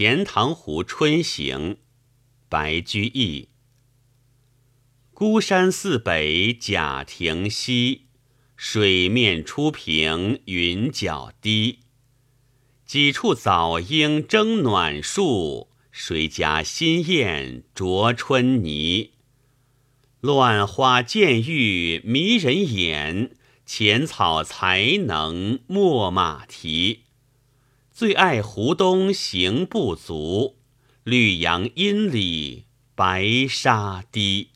钱塘湖春行》白居易。孤山寺北贾亭西，水面初平云脚低。几处早莺争暖树，谁家新燕啄春泥？乱花渐欲迷人眼，浅草才能没马蹄。最爱湖东行不足，绿杨阴里白沙堤。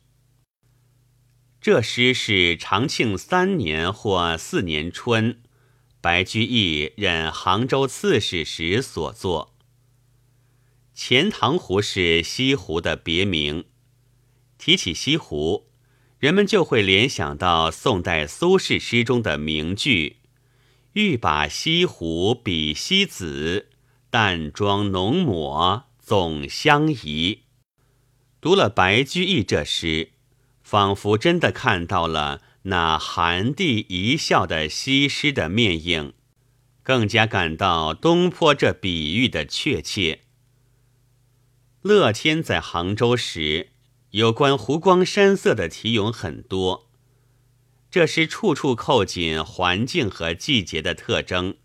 这诗是长庆三年或四年春，白居易任杭州刺史时所作。钱塘湖是西湖的别名。提起西湖，人们就会联想到宋代苏轼诗中的名句。欲把西湖比西子，淡妆浓抹总相宜。读了白居易这诗，仿佛真的看到了那寒地一笑的西施的面影，更加感到东坡这比喻的确切。乐天在杭州时，有关湖光山色的题咏很多。这诗处处扣紧环境和季节的特征，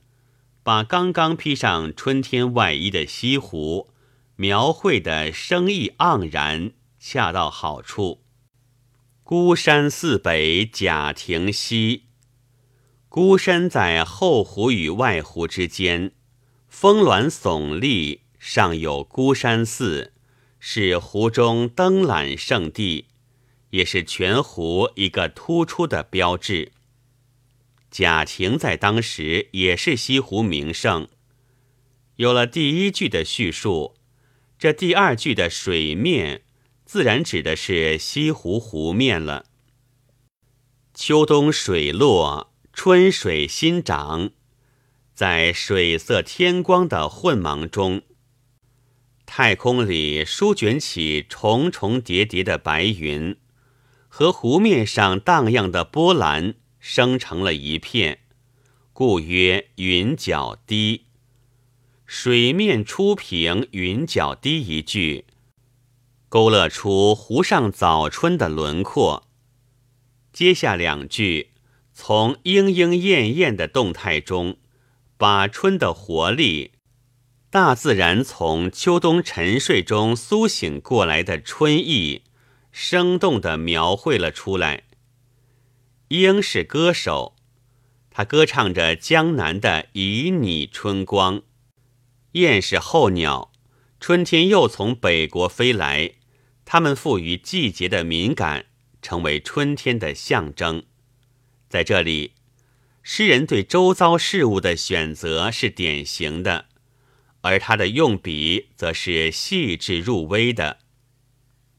把刚刚披上春天外衣的西湖描绘的生意盎然，恰到好处。孤山寺北贾亭西，孤山在后湖与外湖之间，峰峦耸立，上有孤山寺，是湖中登览胜地。也是全湖一个突出的标志。贾亭在当时也是西湖名胜。有了第一句的叙述，这第二句的水面自然指的是西湖湖面了。秋冬水落，春水新涨，在水色天光的混茫中，太空里舒卷起重重叠叠的白云。和湖面上荡漾的波澜生成了一片，故曰云脚低。水面初平云脚低一句，勾勒出湖上早春的轮廓。接下两句，从莺莺燕燕的动态中，把春的活力、大自然从秋冬沉睡中苏醒过来的春意。生动地描绘了出来。莺是歌手，他歌唱着江南的旖旎春光；燕是候鸟，春天又从北国飞来，它们赋予季节的敏感，成为春天的象征。在这里，诗人对周遭事物的选择是典型的，而他的用笔则是细致入微的。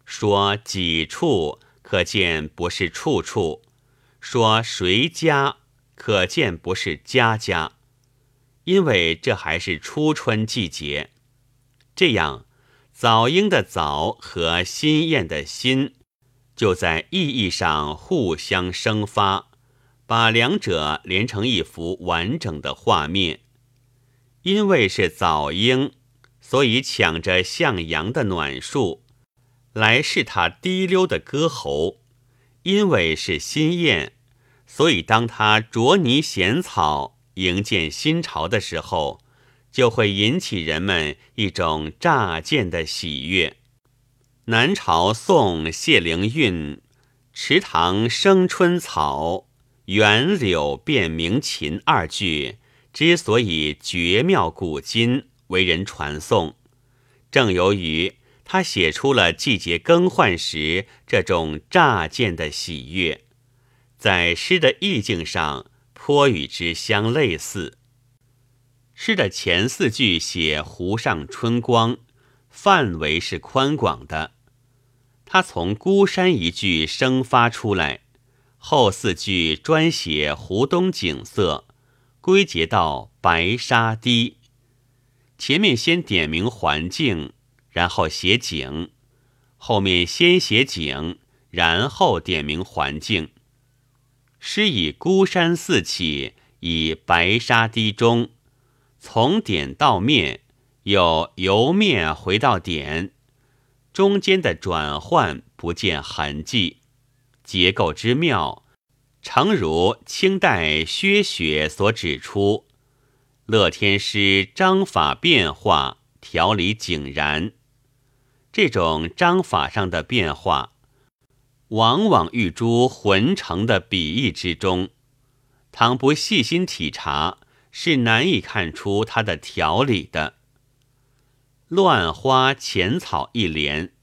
说几处，可见不是处处；说谁家，可见不是家家。因为这还是初春季节，这样早莺的早和新燕的新，就在意义上互相生发，把两者连成一幅完整的画面。因为是早莺，所以抢着向阳的暖树。来是他滴溜的歌喉，因为是新燕，所以当他啄泥衔草迎见新潮的时候，就会引起人们一种乍见的喜悦。南朝宋谢灵运“池塘生春草，园柳变鸣禽”二句之所以绝妙古今，为人传颂，正由于。他写出了季节更换时这种乍见的喜悦，在诗的意境上颇与之相类似。诗的前四句写湖上春光，范围是宽广的，他从孤山一句生发出来，后四句专写湖东景色，归结到白沙堤。前面先点明环境。然后写景，后面先写景，然后点明环境。诗以孤山寺起，以白沙堤中，从点到面，又由面回到点，中间的转换不见痕迹，结构之妙，诚如清代薛雪所指出，乐天诗章法变化，条理井然。这种章法上的变化，往往寓诸浑成的笔意之中，倘不细心体察。是难以看出它的条理的。乱花浅草一联，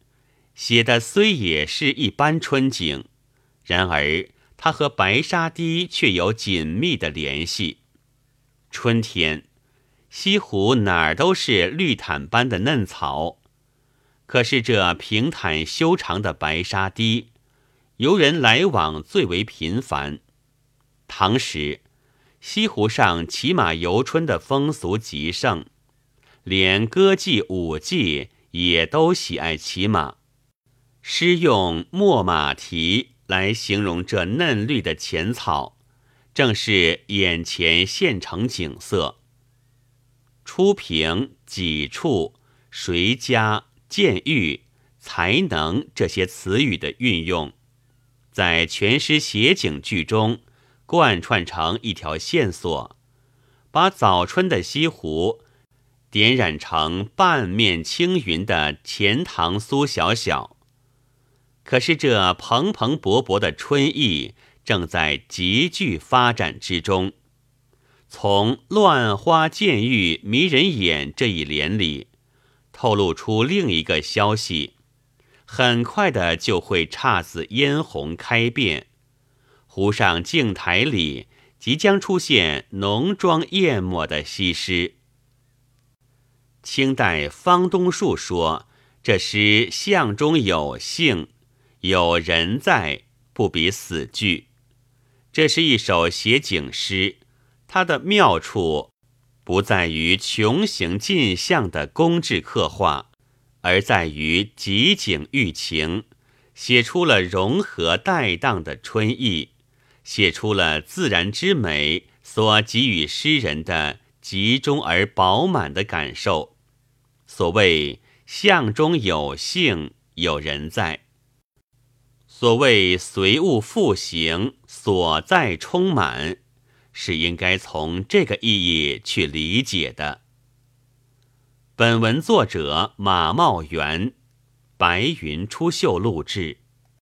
写的虽也是一般春景，然而它和白沙堤却有紧密的联系。春天，西湖哪儿都是绿毯般的嫩草，可是这平坦修长的白沙堤，游人来往最为频繁。唐时。西湖上骑马游春的风俗极盛，连歌妓舞妓也都喜爱骑马。诗用“秣马蹄”来形容这嫩绿的浅草，正是眼前现成景色。初平、几处、谁家、见欲、才能这些词语的运用，在全诗写景句中。贯穿成一条线索，把早春的西湖点染成半面青云的钱塘苏小小。可是这蓬蓬勃勃的春意正在急剧发展之中。从“乱花渐欲迷人眼”这一联里，透露出另一个消息：很快的就会姹紫嫣红开遍。湖上镜台里即将出现浓妆艳抹的西施。清代方东树说：“这诗象中有性，有人在，不比死句。”这是一首写景诗，它的妙处不在于穷形尽象的工致刻画，而在于集景寓情，写出了融合带荡的春意。写出了自然之美所给予诗人的集中而饱满的感受。所谓“象中有性，有人在”，所谓“随物复形，所在充满”，是应该从这个意义去理解的。本文作者马茂元，白云出岫录制。